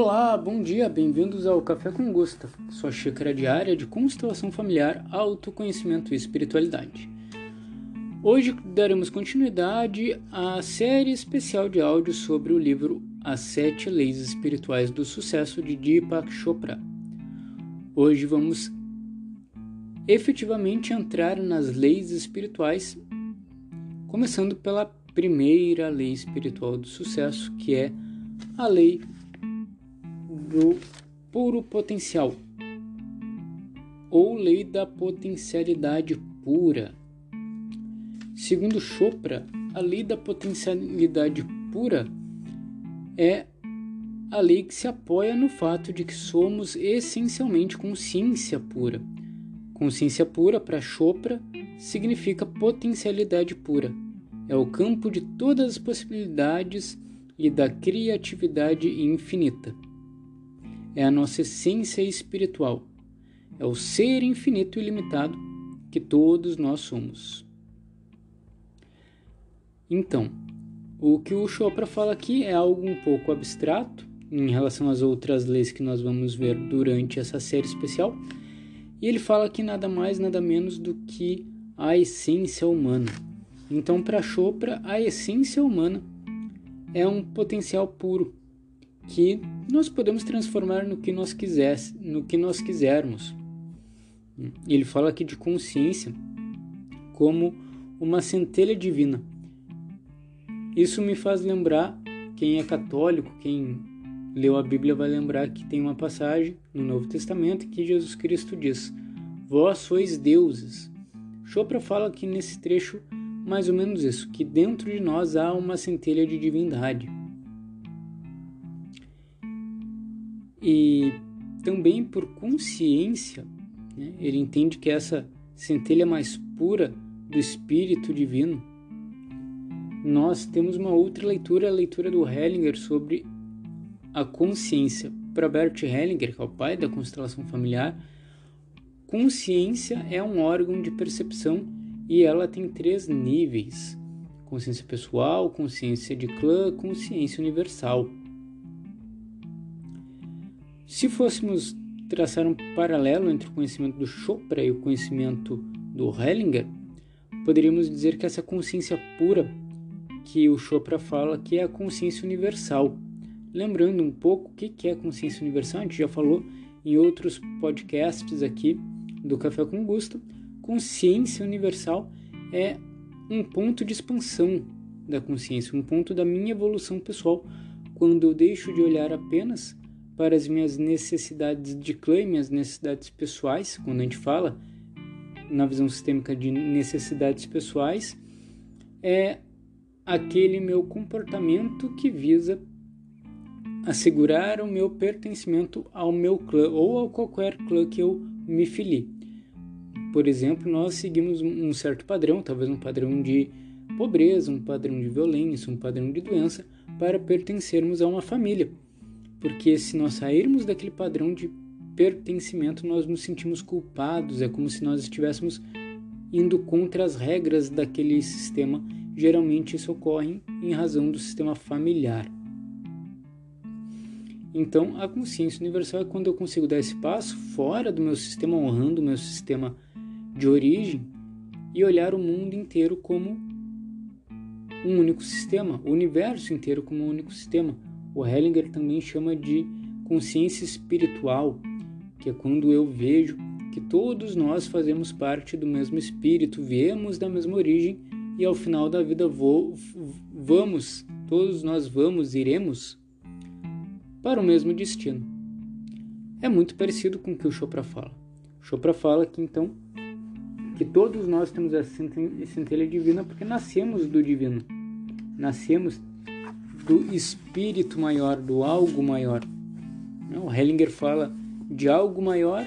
Olá, bom dia, bem-vindos ao Café com Gusta, sua xícara diária de constelação familiar, autoconhecimento e espiritualidade. Hoje daremos continuidade à série especial de áudio sobre o livro As Sete Leis Espirituais do Sucesso de Deepak Chopra. Hoje vamos efetivamente entrar nas leis espirituais, começando pela primeira lei espiritual do sucesso, que é a lei do puro potencial ou lei da potencialidade pura. Segundo Chopra, a lei da potencialidade pura é a lei que se apoia no fato de que somos essencialmente consciência pura. Consciência pura, para Chopra, significa potencialidade pura. É o campo de todas as possibilidades e da criatividade infinita. É a nossa essência espiritual. É o ser infinito e ilimitado que todos nós somos. Então, o que o Chopra fala aqui é algo um pouco abstrato em relação às outras leis que nós vamos ver durante essa série especial. E ele fala que nada mais, nada menos do que a essência humana. Então, para Chopra, a essência humana é um potencial puro que nós podemos transformar no que nós quisesse, no que nós quisermos. Ele fala aqui de consciência como uma centelha divina. Isso me faz lembrar quem é católico, quem leu a Bíblia vai lembrar que tem uma passagem no Novo Testamento que Jesus Cristo diz: Vós sois deuses. Chopra fala aqui nesse trecho mais ou menos isso, que dentro de nós há uma centelha de divindade. E também por consciência, né, ele entende que essa centelha mais pura do Espírito Divino. Nós temos uma outra leitura, a leitura do Hellinger sobre a consciência. Para Bert Hellinger, que é o pai da constelação familiar, consciência é um órgão de percepção e ela tem três níveis: consciência pessoal, consciência de clã, consciência universal. Se fôssemos traçar um paralelo entre o conhecimento do Chopra e o conhecimento do Hellinger, poderíamos dizer que essa consciência pura que o Chopra fala que é a consciência universal. Lembrando um pouco o que é a consciência universal, a gente já falou em outros podcasts aqui do Café com Gusto consciência universal é um ponto de expansão da consciência, um ponto da minha evolução pessoal, quando eu deixo de olhar apenas para as minhas necessidades de clã, minhas necessidades pessoais, quando a gente fala na visão sistêmica de necessidades pessoais, é aquele meu comportamento que visa assegurar o meu pertencimento ao meu clã ou a qualquer clã que eu me filie. Por exemplo, nós seguimos um certo padrão, talvez um padrão de pobreza, um padrão de violência, um padrão de doença, para pertencermos a uma família. Porque se nós sairmos daquele padrão de pertencimento, nós nos sentimos culpados, é como se nós estivéssemos indo contra as regras daquele sistema. Geralmente isso ocorre em razão do sistema familiar. Então, a consciência universal é quando eu consigo dar esse passo fora do meu sistema, honrando o meu sistema de origem e olhar o mundo inteiro como um único sistema, o universo inteiro como um único sistema. O Hellinger também chama de consciência espiritual, que é quando eu vejo que todos nós fazemos parte do mesmo espírito, viemos da mesma origem e ao final da vida vou, vamos, todos nós vamos, iremos para o mesmo destino. É muito parecido com o que o Chopra fala. Chopra fala que então que todos nós temos a centelha divina porque nascemos do divino. Nascemos do espírito maior, do algo maior. O Hellinger fala de algo maior,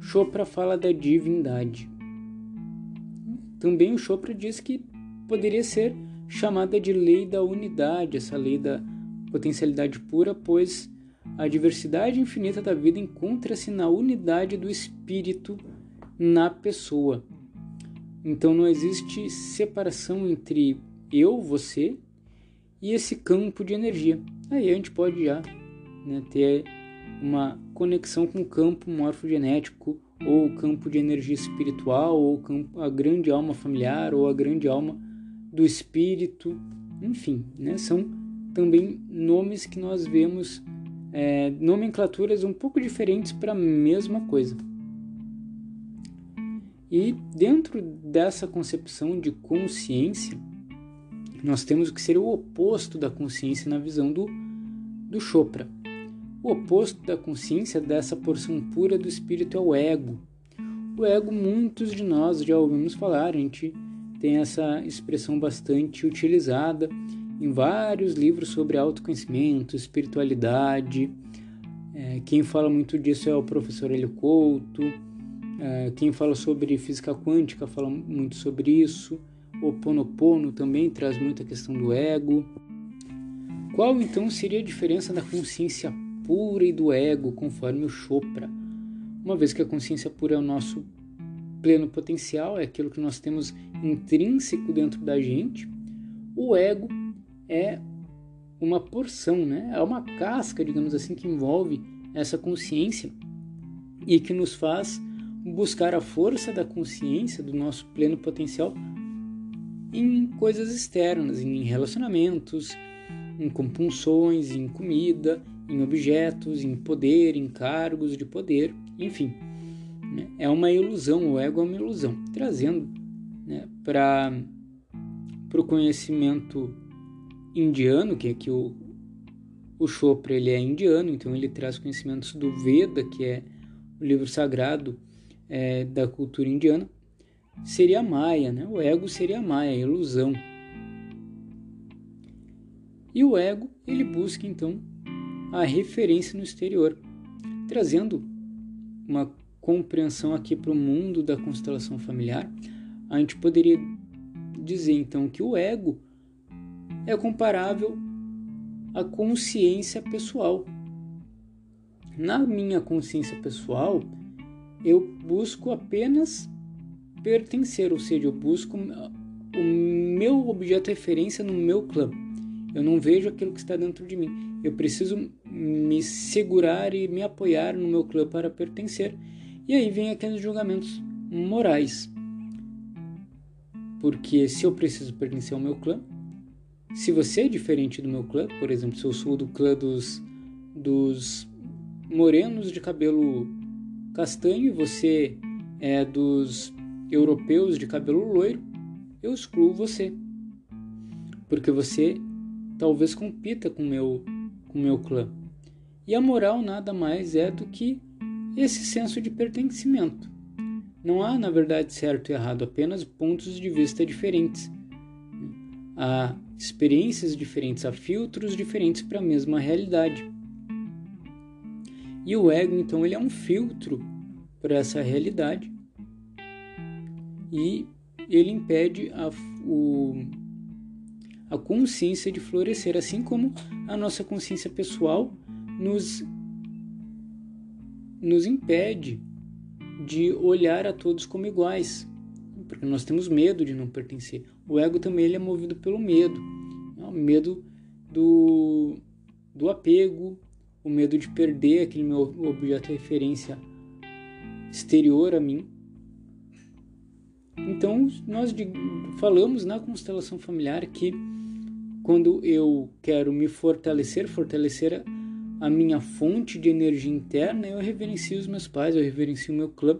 Chopra fala da divindade. Também o Chopra diz que poderia ser chamada de lei da unidade, essa lei da potencialidade pura, pois a diversidade infinita da vida encontra-se na unidade do espírito na pessoa. Então não existe separação entre eu, você e esse campo de energia. Aí a gente pode já né, ter uma conexão com o campo morfogenético ou o campo de energia espiritual ou campo, a grande alma familiar ou a grande alma do espírito, enfim, né, são também nomes que nós vemos é, nomenclaturas um pouco diferentes para a mesma coisa. E dentro dessa concepção de consciência, nós temos o que seria o oposto da consciência na visão do, do Chopra. O oposto da consciência dessa porção pura do espírito é o ego. O ego, muitos de nós já ouvimos falar, a gente tem essa expressão bastante utilizada em vários livros sobre autoconhecimento, espiritualidade. É, quem fala muito disso é o professor Helio Couto é, quem fala sobre física quântica fala muito sobre isso. O Ponopono também traz muita questão do ego. Qual então seria a diferença da consciência pura e do ego, conforme o Chopra? Uma vez que a consciência pura é o nosso pleno potencial, é aquilo que nós temos intrínseco dentro da gente, o ego é uma porção, né? é uma casca, digamos assim, que envolve essa consciência e que nos faz buscar a força da consciência, do nosso pleno potencial, em coisas externas, em relacionamentos, em compulsões, em comida, em objetos, em poder, em cargos de poder, enfim. Né? É uma ilusão, o ego é uma ilusão, trazendo né, para o conhecimento indiano, que aqui o, o Chopra ele é indiano, então ele traz conhecimentos do Veda, que é o livro sagrado é, da cultura indiana seria Maia, né? O ego seria Maia, ilusão. E o ego, ele busca então a referência no exterior, trazendo uma compreensão aqui para o mundo da constelação familiar. A gente poderia dizer então que o ego é comparável à consciência pessoal. Na minha consciência pessoal, eu busco apenas pertencer, ou seja, eu busco o meu objeto de referência no meu clã. Eu não vejo aquilo que está dentro de mim. Eu preciso me segurar e me apoiar no meu clã para pertencer. E aí vem aqueles julgamentos morais. Porque se eu preciso pertencer ao meu clã, se você é diferente do meu clã, por exemplo, se eu sou do clã dos, dos morenos de cabelo castanho e você é dos europeus de cabelo loiro, eu excluo você. Porque você talvez compita com meu, com meu clã. E a moral nada mais é do que esse senso de pertencimento. Não há, na verdade, certo e errado, apenas pontos de vista diferentes. Há experiências diferentes, há filtros diferentes para a mesma realidade. E o ego, então, ele é um filtro para essa realidade e ele impede a, o, a consciência de florescer, assim como a nossa consciência pessoal nos, nos impede de olhar a todos como iguais, porque nós temos medo de não pertencer. O ego também ele é movido pelo medo, é o medo do, do apego, o medo de perder aquele meu objeto de referência exterior a mim. Então, nós falamos na constelação familiar que quando eu quero me fortalecer, fortalecer a minha fonte de energia interna, eu reverencio os meus pais, eu reverencio o meu clã,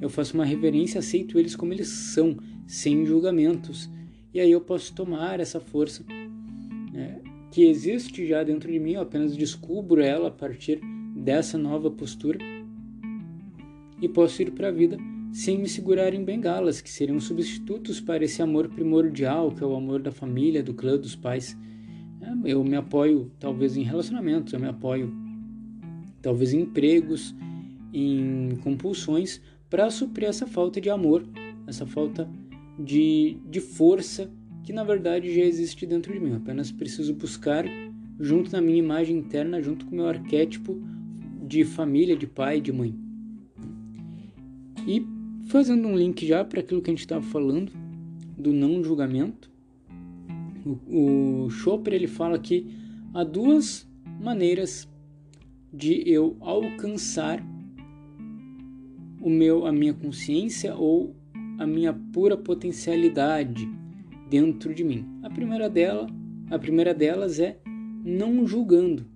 eu faço uma reverência, aceito eles como eles são, sem julgamentos. E aí eu posso tomar essa força né, que existe já dentro de mim, eu apenas descubro ela a partir dessa nova postura e posso ir para a vida sem me segurar em bengalas, que seriam substitutos para esse amor primordial, que é o amor da família, do clã, dos pais. É, eu me apoio talvez em relacionamentos, eu me apoio talvez em empregos, em compulsões, para suprir essa falta de amor, essa falta de, de força que na verdade já existe dentro de mim. Eu apenas preciso buscar junto na minha imagem interna, junto com o meu arquétipo de família, de pai, de mãe. E fazendo um link já para aquilo que a gente estava falando do não julgamento, o, o Chopra ele fala que há duas maneiras de eu alcançar o meu a minha consciência ou a minha pura potencialidade dentro de mim. A primeira dela, a primeira delas é não julgando.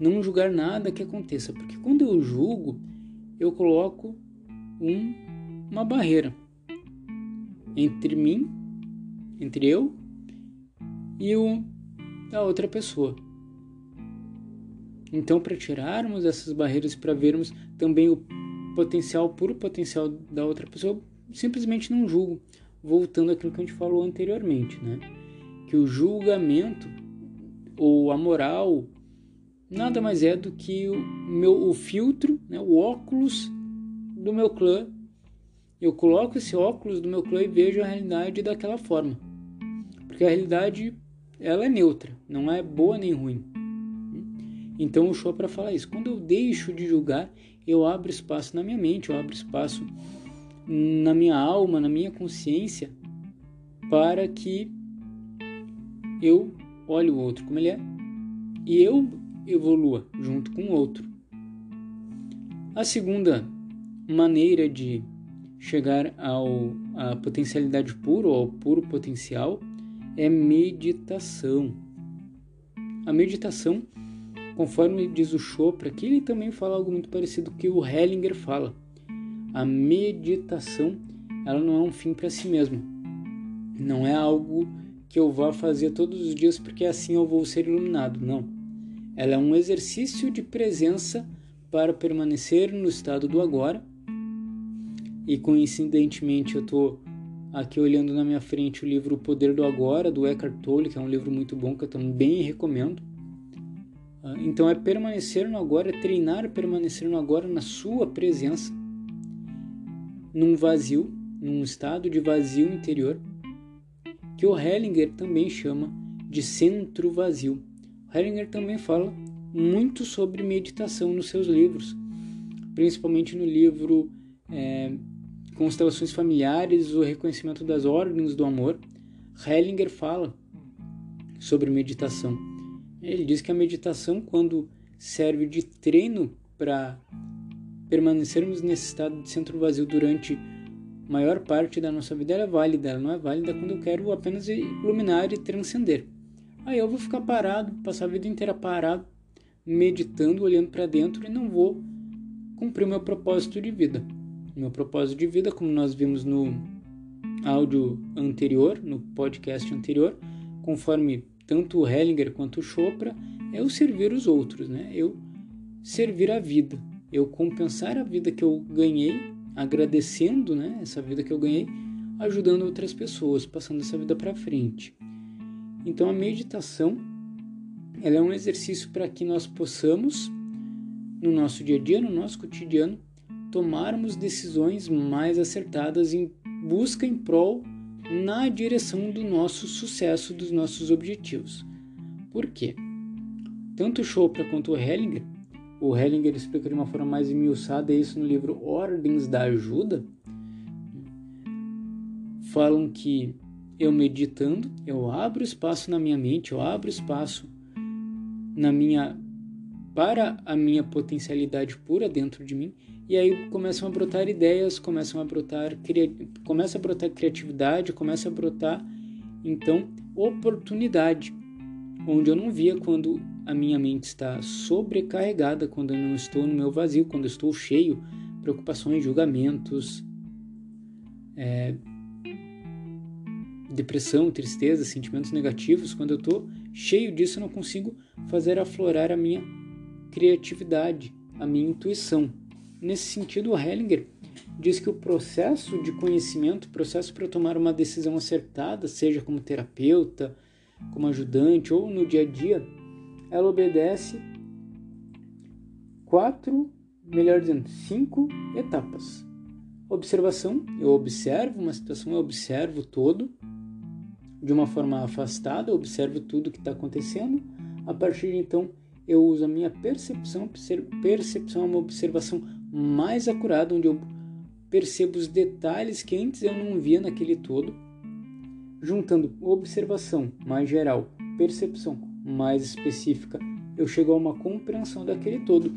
Não julgar nada que aconteça, porque quando eu julgo, eu coloco um, uma barreira entre mim, entre eu e o, a outra pessoa. Então, para tirarmos essas barreiras, para vermos também o potencial, puro potencial da outra pessoa, simplesmente não julgo. Voltando àquilo que a gente falou anteriormente, né? Que o julgamento ou a moral nada mais é do que o meu o filtro, né, o óculos do meu clã. Eu coloco esse óculos do meu clã e vejo a realidade daquela forma. Porque a realidade ela é neutra, não é boa nem ruim. Então o show para falar isso. Quando eu deixo de julgar, eu abro espaço na minha mente, eu abro espaço na minha alma, na minha consciência, para que eu olhe o outro como ele é e eu evolua junto com o outro. A segunda maneira de chegar ao, à potencialidade pura, ou ao puro potencial, é meditação. A meditação Conforme diz o Chopra, que ele também fala algo muito parecido que o Hellinger fala. A meditação, ela não é um fim para si mesma. Não é algo que eu vá fazer todos os dias porque assim eu vou ser iluminado. Não. Ela é um exercício de presença para permanecer no estado do agora. E coincidentemente eu estou aqui olhando na minha frente o livro O Poder do Agora, do Eckhart Tolle, que é um livro muito bom que eu também recomendo. Ah, então é permanecer no agora, é treinar permanecer no agora na sua presença, num vazio, num estado de vazio interior, que o Hellinger também chama de centro vazio. O Hellinger também fala muito sobre meditação nos seus livros, principalmente no livro é, Constelações Familiares, o Reconhecimento das Ordens do Amor. Hellinger fala sobre meditação. Ele diz que a meditação, quando serve de treino para permanecermos nesse estado de centro vazio durante maior parte da nossa vida, ela é válida. Ela não é válida quando eu quero apenas iluminar e transcender. Aí eu vou ficar parado, passar a vida inteira parado, meditando, olhando para dentro e não vou cumprir o meu propósito de vida. Meu propósito de vida, como nós vimos no áudio anterior, no podcast anterior, conforme tanto o Hellinger quanto o Chopra, é o servir os outros, né? Eu servir a vida, eu compensar a vida que eu ganhei, agradecendo, né, essa vida que eu ganhei, ajudando outras pessoas, passando essa vida para frente. Então a meditação, ela é um exercício para que nós possamos no nosso dia a dia, no nosso cotidiano, tomarmos decisões mais acertadas em busca em prol na direção do nosso sucesso, dos nossos objetivos. Por quê? Tanto Chopra quanto o Hellinger, o Hellinger explica de uma forma mais emilçada isso no livro Ordens da Ajuda, falam que eu meditando, eu abro espaço na minha mente, eu abro espaço na minha para a minha potencialidade pura dentro de mim e aí começam a brotar ideias, começam a brotar, começa a brotar criatividade, começa a brotar então oportunidade, onde eu não via quando a minha mente está sobrecarregada, quando eu não estou no meu vazio, quando eu estou cheio, preocupações, julgamentos, é, depressão, tristeza, sentimentos negativos, quando eu estou cheio disso, eu não consigo fazer aflorar a minha criatividade, a minha intuição. Nesse sentido, o Hellinger diz que o processo de conhecimento, o processo para tomar uma decisão acertada, seja como terapeuta, como ajudante ou no dia a dia, ela obedece quatro, melhor dizendo, cinco etapas. Observação, eu observo uma situação, eu observo todo de uma forma afastada, eu observo tudo que está acontecendo. A partir de então, eu uso a minha percepção, percepção é uma observação mais acurado, onde eu percebo os detalhes que antes eu não via naquele todo, juntando observação mais geral, percepção mais específica, eu chego a uma compreensão daquele todo.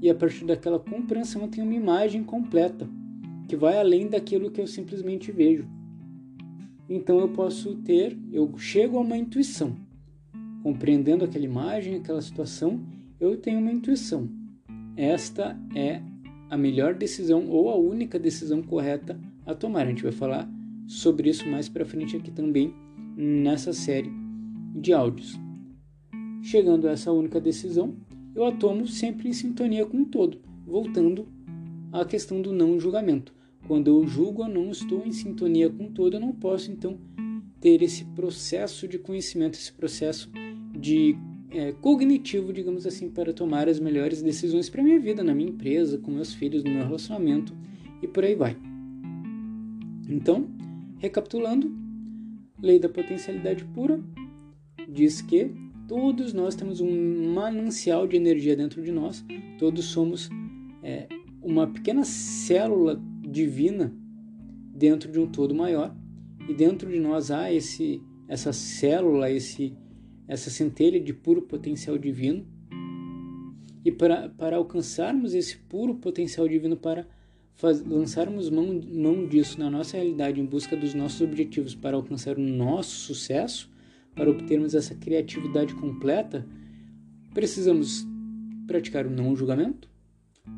E a partir daquela compreensão eu tenho uma imagem completa, que vai além daquilo que eu simplesmente vejo. Então eu posso ter, eu chego a uma intuição. Compreendendo aquela imagem, aquela situação, eu tenho uma intuição. Esta é a melhor decisão ou a única decisão correta a tomar. A gente vai falar sobre isso mais para frente aqui também nessa série de áudios. Chegando a essa única decisão, eu a tomo sempre em sintonia com o todo, voltando à questão do não julgamento. Quando eu julgo, eu não estou em sintonia com o todo, eu não posso então ter esse processo de conhecimento, esse processo de é, cognitivo, digamos assim, para tomar as melhores decisões para minha vida, na minha empresa, com meus filhos, no meu relacionamento e por aí vai. Então, recapitulando, lei da potencialidade pura diz que todos nós temos um manancial de energia dentro de nós, todos somos é, uma pequena célula divina dentro de um todo maior e dentro de nós há esse essa célula, esse essa centelha de puro potencial divino. E para, para alcançarmos esse puro potencial divino, para faz, lançarmos mão, mão disso na nossa realidade em busca dos nossos objetivos, para alcançar o nosso sucesso, para obtermos essa criatividade completa, precisamos praticar o não julgamento,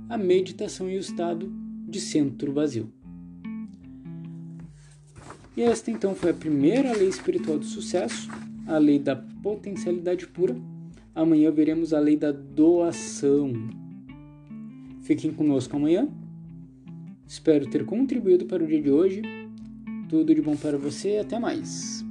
a meditação e o estado de centro vazio. E esta então foi a primeira lei espiritual do sucesso, a lei da potencialidade pura. Amanhã veremos a lei da doação. Fiquem conosco amanhã. Espero ter contribuído para o dia de hoje. Tudo de bom para você até mais.